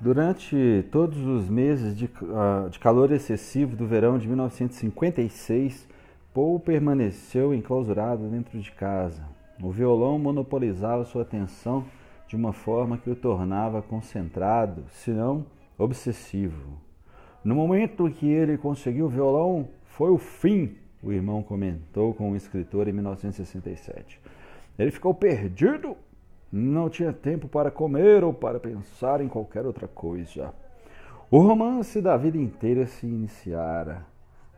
Durante todos os meses de, uh, de, calor excessivo do verão de 1956, Paul permaneceu enclausurado dentro de casa. O violão monopolizava sua atenção de uma forma que o tornava concentrado, se não obsessivo. No momento que ele conseguiu o violão, foi o fim, o irmão comentou com o escritor em 1967. Ele ficou perdido não tinha tempo para comer ou para pensar em qualquer outra coisa. O romance da vida inteira se iniciara,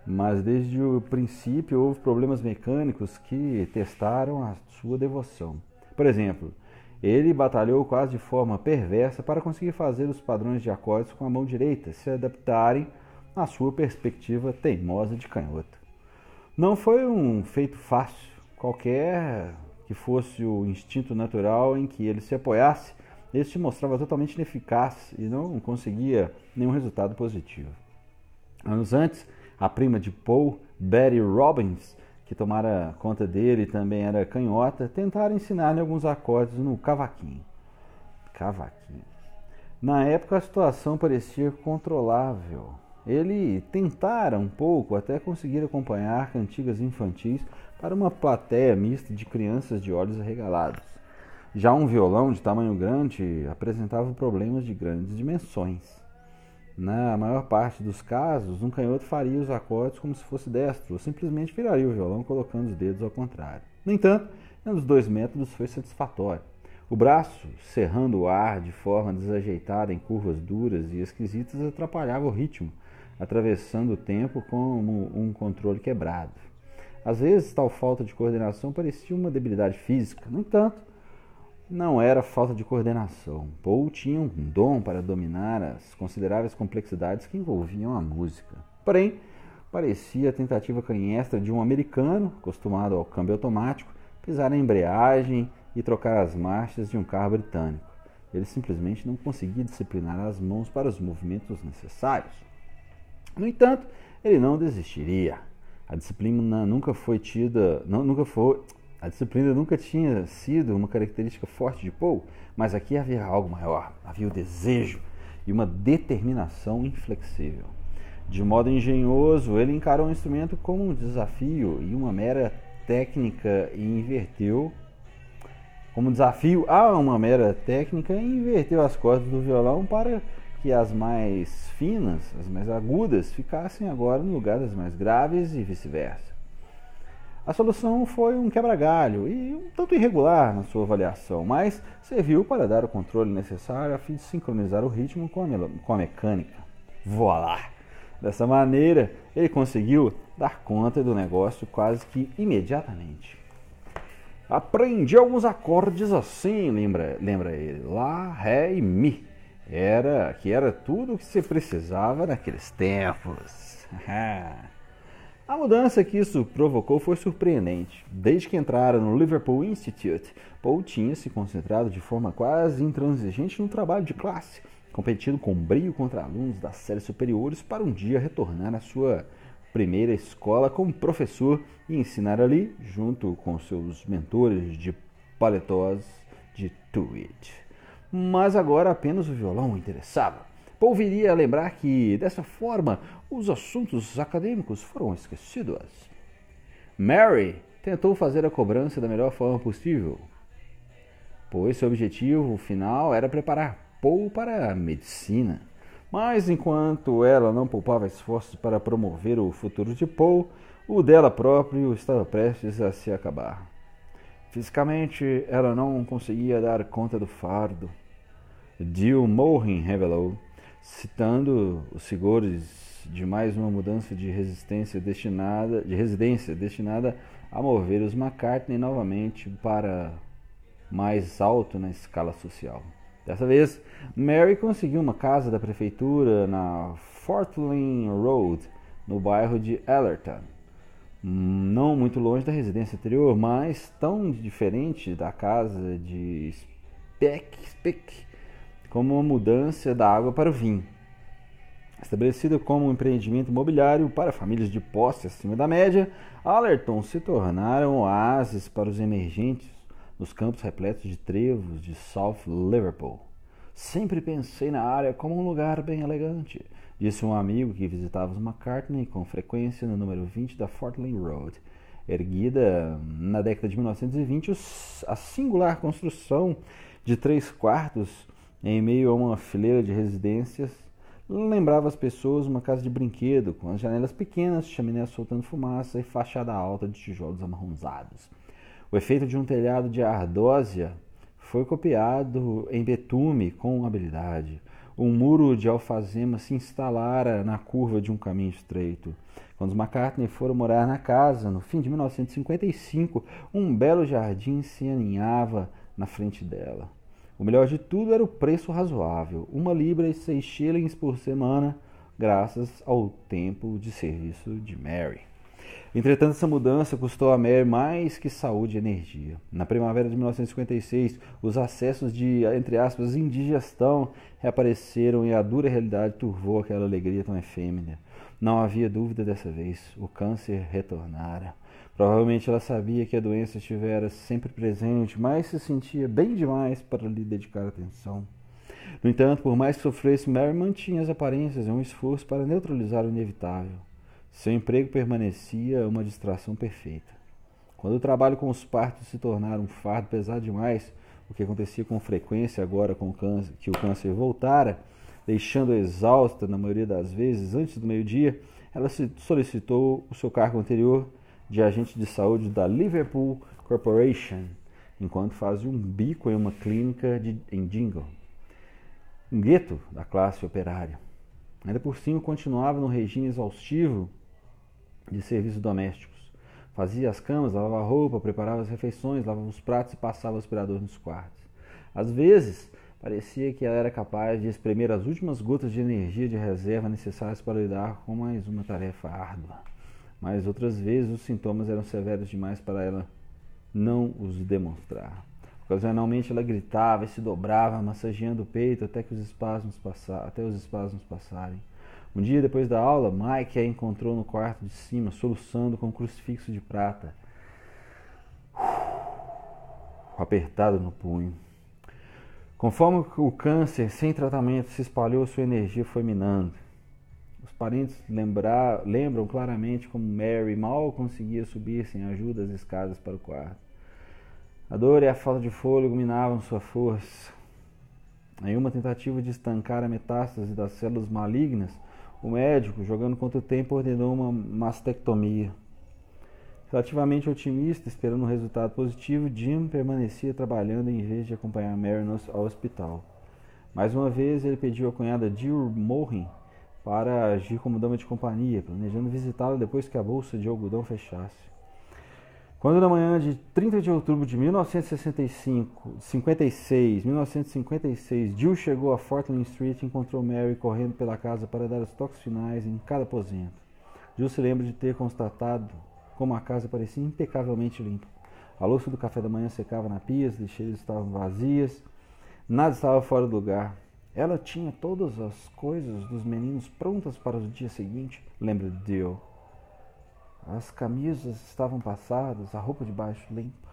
mas desde o princípio houve problemas mecânicos que testaram a sua devoção. Por exemplo, ele batalhou quase de forma perversa para conseguir fazer os padrões de acordes com a mão direita se adaptarem à sua perspectiva teimosa de canhota. Não foi um feito fácil. Qualquer que fosse o instinto natural em que ele se apoiasse, este mostrava totalmente ineficaz e não conseguia nenhum resultado positivo. Anos antes, a prima de Paul, Betty Robbins, que tomara conta dele e também era canhota, tentaram ensinar-lhe alguns acordes no cavaquinho. Cavaquinho. Na época a situação parecia controlável. Ele tentara um pouco até conseguir acompanhar cantigas infantis para uma plateia mista de crianças de olhos arregalados. Já um violão de tamanho grande apresentava problemas de grandes dimensões. Na maior parte dos casos, um canhoto faria os acordes como se fosse destro, ou simplesmente viraria o violão colocando os dedos ao contrário. No entanto, nenhum dos dois métodos foi satisfatório. O braço, serrando o ar de forma desajeitada em curvas duras e esquisitas, atrapalhava o ritmo, atravessando o tempo como um controle quebrado. Às vezes, tal falta de coordenação parecia uma debilidade física. No entanto, não era falta de coordenação. Paul tinha um dom para dominar as consideráveis complexidades que envolviam a música. Porém, parecia a tentativa canhestra de um americano, acostumado ao câmbio automático, pisar na embreagem e trocar as marchas de um carro britânico. Ele simplesmente não conseguia disciplinar as mãos para os movimentos necessários. No entanto, ele não desistiria. A disciplina nunca foi tida, não, nunca foi, a disciplina nunca tinha sido uma característica forte de Paul, mas aqui havia algo maior, havia o desejo e uma determinação inflexível. De modo engenhoso, ele encarou o instrumento como um desafio e uma mera técnica e inverteu como desafio a uma mera técnica e inverteu as cordas do violão para que as mais finas, as mais agudas, ficassem agora no lugar das mais graves e vice-versa. A solução foi um quebra-galho e um tanto irregular na sua avaliação, mas serviu para dar o controle necessário a fim de sincronizar o ritmo com a, com a mecânica. Voilá! Dessa maneira, ele conseguiu dar conta do negócio quase que imediatamente. Aprendi alguns acordes assim, lembra, lembra ele: Lá, Ré e Mi era que era tudo o que se precisava naqueles tempos. A mudança que isso provocou foi surpreendente. Desde que entrara no Liverpool Institute, Paul tinha se concentrado de forma quase intransigente no trabalho de classe, competindo com brio contra alunos das séries superiores para um dia retornar à sua primeira escola como professor e ensinar ali, junto com seus mentores de paletós de tweed mas agora apenas o violão interessava. Paul viria a lembrar que, dessa forma, os assuntos acadêmicos foram esquecidos. Mary tentou fazer a cobrança da melhor forma possível, pois seu objetivo final era preparar Paul para a medicina. Mas enquanto ela não poupava esforços para promover o futuro de Paul, o dela próprio estava prestes a se acabar. Fisicamente, ela não conseguia dar conta do fardo. Dio Morin revelou, citando os rigores de mais uma mudança de resistência destinada, de residência destinada a mover os McCartney novamente para mais alto na escala social. Dessa vez, Mary conseguiu uma casa da prefeitura na Fortlane Road, no bairro de Allerton. Não muito longe da residência anterior, mas tão diferente da casa de Speck, Speck como uma mudança da água para o vinho. Estabelecida como um empreendimento imobiliário para famílias de posse acima da média, Allerton se tornaram oásis para os emergentes nos campos repletos de trevos de South Liverpool. Sempre pensei na área como um lugar bem elegante, disse um amigo que visitava os McCartney com frequência no número 20 da Fortley Road. Erguida na década de 1920, a singular construção de três quartos em meio a uma fileira de residências lembrava as pessoas uma casa de brinquedo, com as janelas pequenas, chaminé soltando fumaça e fachada alta de tijolos amarronzados. O efeito de um telhado de ardósia foi copiado em betume com habilidade. Um muro de alfazema se instalara na curva de um caminho estreito. Quando os McCartney foram morar na casa, no fim de 1955, um belo jardim se aninhava na frente dela. O melhor de tudo era o preço razoável, uma libra e seis shillings por semana, graças ao tempo de serviço de Mary. Entretanto, essa mudança custou a Mary mais que saúde e energia. Na primavera de 1956, os acessos de, entre aspas, indigestão reapareceram e a dura realidade turvou aquela alegria tão efêmera. Não havia dúvida dessa vez, o câncer retornara. Provavelmente ela sabia que a doença estivera sempre presente, mas se sentia bem demais para lhe dedicar atenção. No entanto, por mais que sofresse, Mary mantinha as aparências em um esforço para neutralizar o inevitável. Seu emprego permanecia uma distração perfeita. Quando o trabalho com os partos se tornara um fardo pesado demais, o que acontecia com frequência agora com o câncer, que o câncer voltara, deixando exausta na maioria das vezes antes do meio-dia, ela solicitou o seu cargo anterior de agente de saúde da Liverpool Corporation, enquanto fazia um bico em uma clínica de, em Dingle, um gueto da classe operária. Ainda por cima, continuava no regime exaustivo de serviços domésticos. Fazia as camas, lavava a roupa, preparava as refeições, lavava os pratos e passava o aspirador nos quartos. Às vezes, parecia que ela era capaz de espremer as últimas gotas de energia de reserva necessárias para lidar com mais uma tarefa árdua. Mas outras vezes os sintomas eram severos demais para ela não os demonstrar. Ocasionalmente ela gritava e se dobrava, massageando o peito até que os espasmos passaram, até os espasmos passarem. Um dia depois da aula, Mike a encontrou no quarto de cima, soluçando com um crucifixo de prata, apertado no punho. Conforme o câncer sem tratamento se espalhou, sua energia foi minando. Os parentes lembrar, lembram claramente como Mary mal conseguia subir sem ajuda as escadas para o quarto. A dor e a falta de fôlego minavam sua força. Em uma tentativa de estancar a metástase das células malignas, o médico, jogando contra o tempo, ordenou uma mastectomia. Relativamente otimista, esperando um resultado positivo, Jim permanecia trabalhando em vez de acompanhar Mary ao hospital. Mais uma vez, ele pediu à cunhada Jill Morin para agir como dama de companhia, planejando visitá-la depois que a bolsa de algodão fechasse. Quando na manhã de 30 de outubro de 1965, 56, 1956, Jill chegou a Fortland Street e encontrou Mary correndo pela casa para dar os toques finais em cada aposento. Jill se lembra de ter constatado como a casa parecia impecavelmente limpa. A louça do café da manhã secava na pia, as lixeiras estavam vazias, nada estava fora do lugar. Ela tinha todas as coisas dos meninos prontas para o dia seguinte, lembra de Jill. As camisas estavam passadas, a roupa de baixo limpa.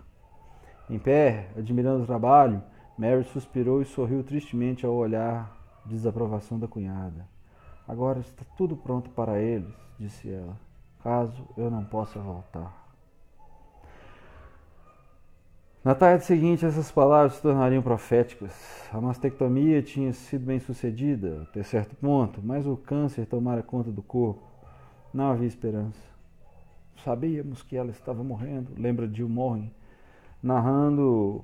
Em pé, admirando o trabalho, Mary suspirou e sorriu tristemente ao olhar de desaprovação da cunhada. Agora está tudo pronto para eles, disse ela, caso eu não possa voltar. Na tarde seguinte, essas palavras se tornariam proféticas. A mastectomia tinha sido bem sucedida, até certo ponto, mas o câncer tomara conta do corpo. Não havia esperança. Sabíamos que ela estava morrendo, lembra de Morren, narrando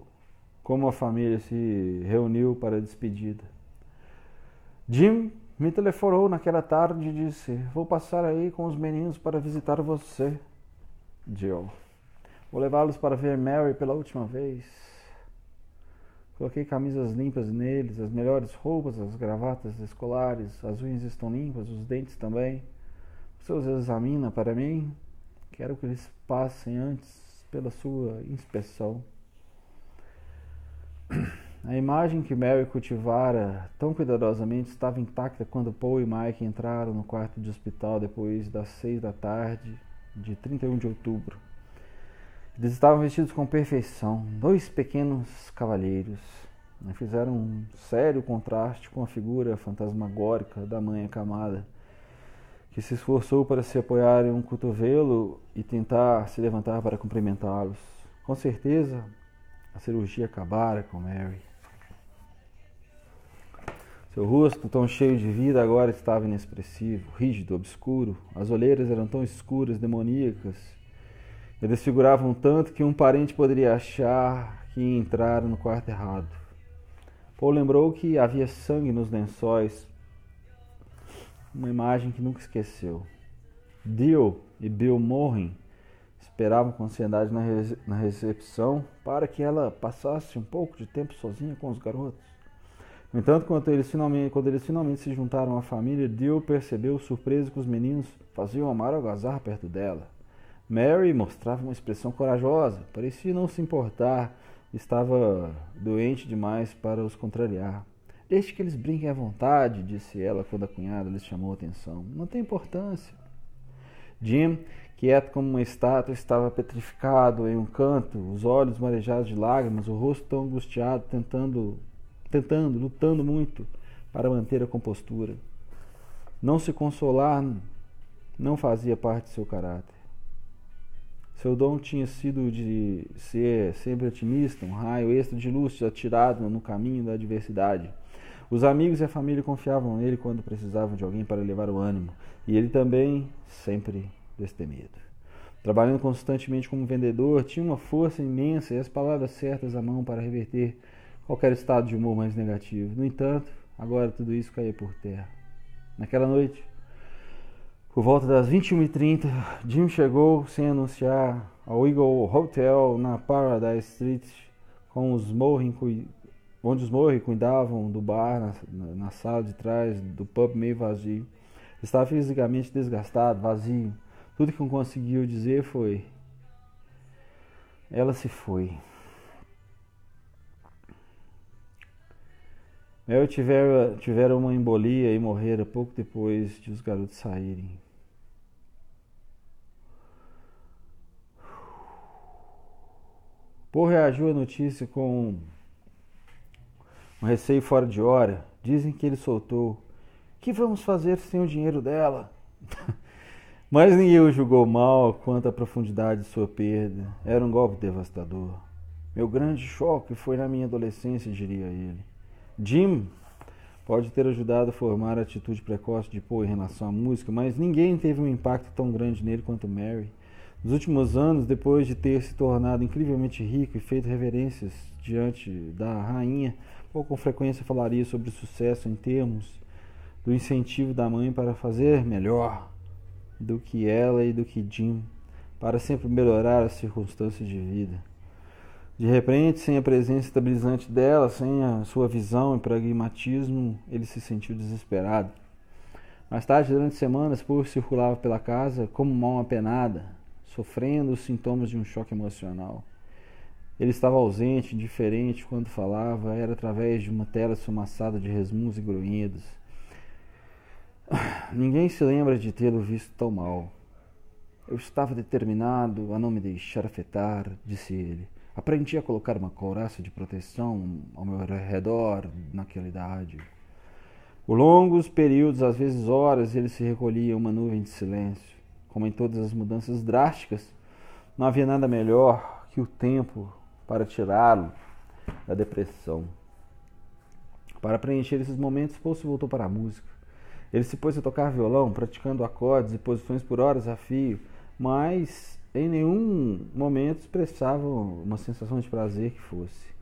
como a família se reuniu para a despedida. Jim me telefonou naquela tarde e disse: Vou passar aí com os meninos para visitar você, Jill. Vou levá-los para ver Mary pela última vez. Coloquei camisas limpas neles, as melhores roupas, as gravatas escolares, as unhas estão limpas, os dentes também. Você os examina para mim? Quero que eles passem antes pela sua inspeção. A imagem que Mary cultivara tão cuidadosamente estava intacta quando Paul e Mike entraram no quarto de hospital depois das seis da tarde de 31 de outubro. Eles estavam vestidos com perfeição, dois pequenos cavalheiros. fizeram um sério contraste com a figura fantasmagórica da mãe acamada, que se esforçou para se apoiar em um cotovelo e tentar se levantar para cumprimentá-los. Com certeza, a cirurgia acabara com Mary. Seu rosto, tão cheio de vida, agora estava inexpressivo, rígido, obscuro. As olheiras eram tão escuras, demoníacas, e desfiguravam tanto que um parente poderia achar que entrara no quarto errado. Paul lembrou que havia sangue nos lençóis, uma imagem que nunca esqueceu. Dio e Bill Morrin esperavam com ansiedade na recepção para que ela passasse um pouco de tempo sozinha com os garotos. No entanto, quando eles finalmente, quando eles finalmente se juntaram à família, Dio percebeu surpreso que os meninos faziam amar algazar perto dela. Mary mostrava uma expressão corajosa, parecia não se importar, estava doente demais para os contrariar. Deixe que eles brinquem à vontade, disse ela quando a cunhada lhes chamou a atenção. Não tem importância. Jim, quieto como uma estátua, estava petrificado em um canto, os olhos marejados de lágrimas, o rosto tão angustiado, tentando tentando, lutando muito para manter a compostura. Não se consolar não fazia parte de seu caráter. Seu dom tinha sido de ser sempre otimista, um raio extra de luz atirado no caminho da adversidade. Os amigos e a família confiavam nele quando precisavam de alguém para levar o ânimo, e ele também sempre destemido. Trabalhando constantemente como vendedor, tinha uma força imensa e as palavras certas à mão para reverter qualquer estado de humor mais negativo. No entanto, agora tudo isso caía por terra. Naquela noite, por volta das 21h30, Jim chegou sem anunciar ao Eagle Hotel na Paradise Street, com os Morrin, onde os Morri cuidavam do bar na, na sala de trás do pub meio vazio. Estava fisicamente desgastado, vazio. Tudo que conseguiu dizer foi: Ela se foi. Mel tiveram, tiveram uma embolia e morreram pouco depois de os garotos saírem. Paul reagiu à notícia com um receio fora de hora. Dizem que ele soltou: que vamos fazer sem o dinheiro dela? Mas ninguém o julgou mal quanto à profundidade de sua perda. Era um golpe devastador. Meu grande choque foi na minha adolescência, diria ele. Jim pode ter ajudado a formar a atitude precoce de Poe em relação à música, mas ninguém teve um impacto tão grande nele quanto Mary. Nos últimos anos, depois de ter se tornado incrivelmente rico e feito reverências diante da rainha, Poe com frequência falaria sobre sucesso em termos do incentivo da mãe para fazer melhor do que ela e do que Jim, para sempre melhorar as circunstâncias de vida. De repente, sem a presença estabilizante dela, sem a sua visão e pragmatismo, ele se sentiu desesperado. Mais tarde, durante semanas, Paul circulava pela casa como uma apenada, sofrendo os sintomas de um choque emocional. Ele estava ausente, indiferente quando falava, era através de uma tela esfumaçada de resmunhos e grunhidos. Ninguém se lembra de tê-lo visto tão mal. Eu estava determinado a não me deixar afetar, disse ele. Aprendi a colocar uma couraça de proteção ao meu redor naquela idade. Por longos períodos, às vezes horas, ele se recolhia uma nuvem de silêncio. Como em todas as mudanças drásticas, não havia nada melhor que o tempo para tirá-lo da depressão. Para preencher esses momentos, Paul se voltou para a música. Ele se pôs a tocar violão, praticando acordes e posições por horas a fio, mas em nenhum momento expressava uma sensação de prazer que fosse.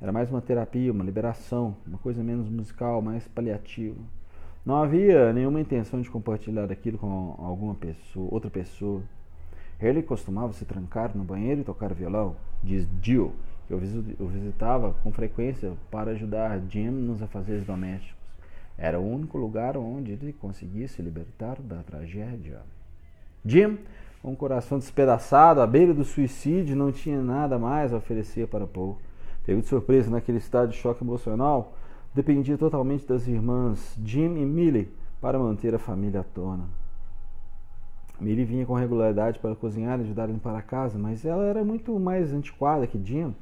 Era mais uma terapia, uma liberação, uma coisa menos musical, mais paliativa. Não havia nenhuma intenção de compartilhar aquilo com alguma pessoa, outra pessoa. Ele costumava se trancar no banheiro e tocar violão, diz Jill, que eu visitava com frequência para ajudar Jim nos afazeres domésticos. Era o único lugar onde ele conseguia se libertar da tragédia. Jim com o coração despedaçado, à beira do suicídio, não tinha nada mais a oferecer para Paul. Pego de surpresa naquele estado de choque emocional, dependia totalmente das irmãs Jim e Millie para manter a família à tona. Millie vinha com regularidade para cozinhar e ajudar a limpar a casa, mas ela era muito mais antiquada que Jim,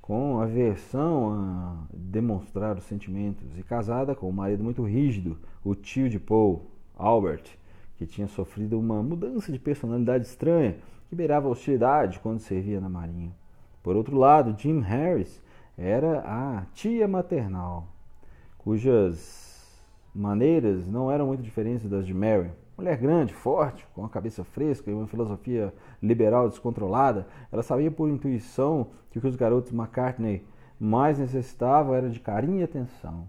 com aversão a demonstrar os sentimentos, e casada com um marido muito rígido, o tio de Paul, Albert, que tinha sofrido uma mudança de personalidade estranha que beirava hostilidade quando servia na marinha. Por outro lado, Jim Harris era a tia maternal, cujas maneiras não eram muito diferentes das de Mary. Mulher grande, forte, com a cabeça fresca e uma filosofia liberal descontrolada, ela sabia por intuição que o que os garotos McCartney mais necessitavam era de carinho e atenção.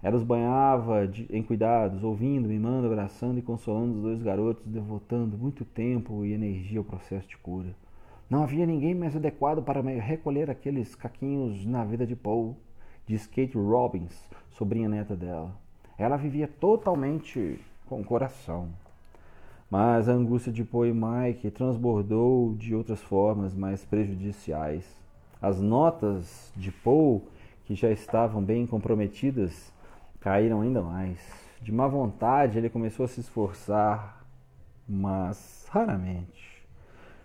Ela os banhava de, em cuidados, ouvindo, mimando, abraçando e consolando os dois garotos, devotando muito tempo e energia ao processo de cura. Não havia ninguém mais adequado para recolher aqueles caquinhos na vida de Paul, disse Kate Robbins, sobrinha neta dela. Ela vivia totalmente com o coração. Mas a angústia de Poe e Mike transbordou de outras formas mais prejudiciais. As notas de Poe, que já estavam bem comprometidas, caíram ainda mais. De má vontade, ele começou a se esforçar, mas raramente.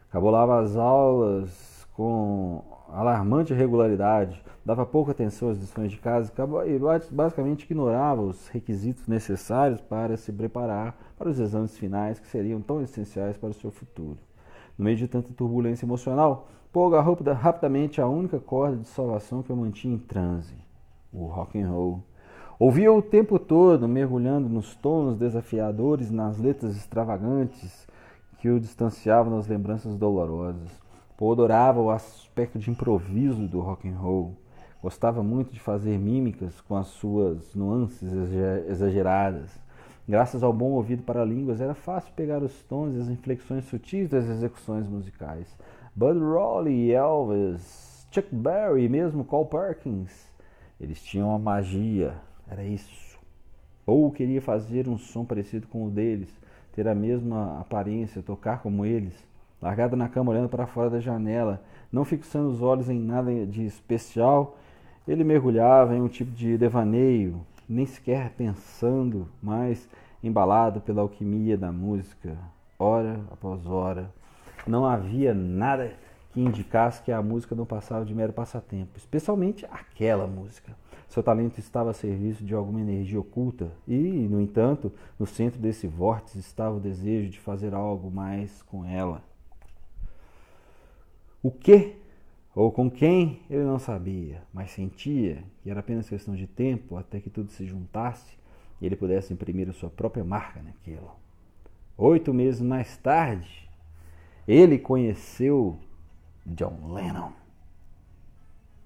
Cabulava as aulas com alarmante regularidade, dava pouca atenção às lições de casa e basicamente ignorava os requisitos necessários para se preparar para os exames finais que seriam tão essenciais para o seu futuro. No meio de tanta turbulência emocional, Paul agarrou rapidamente a única corda de salvação que o mantinha em transe, o rock and roll. Ouvia o tempo todo, mergulhando nos tons desafiadores, nas letras extravagantes que o distanciavam das lembranças dolorosas. Paul adorava o aspecto de improviso do rock and roll. Gostava muito de fazer mímicas com as suas nuances exageradas. Graças ao bom ouvido para línguas, era fácil pegar os tons e as inflexões sutis das execuções musicais. Bud Rowley, Elvis, Chuck Berry e mesmo Cole Perkins, eles tinham uma magia, era isso. Ou queria fazer um som parecido com o deles, ter a mesma aparência, tocar como eles largado na cama olhando para fora da janela, não fixando os olhos em nada de especial, ele mergulhava em um tipo de devaneio, nem sequer pensando, mas embalado pela alquimia da música, hora após hora. Não havia nada que indicasse que a música não passava de mero passatempo, especialmente aquela música. Seu talento estava a serviço de alguma energia oculta e, no entanto, no centro desse vórtice estava o desejo de fazer algo mais com ela. O que ou com quem ele não sabia, mas sentia que era apenas questão de tempo até que tudo se juntasse e ele pudesse imprimir a sua própria marca naquilo. Oito meses mais tarde, ele conheceu John Lennon.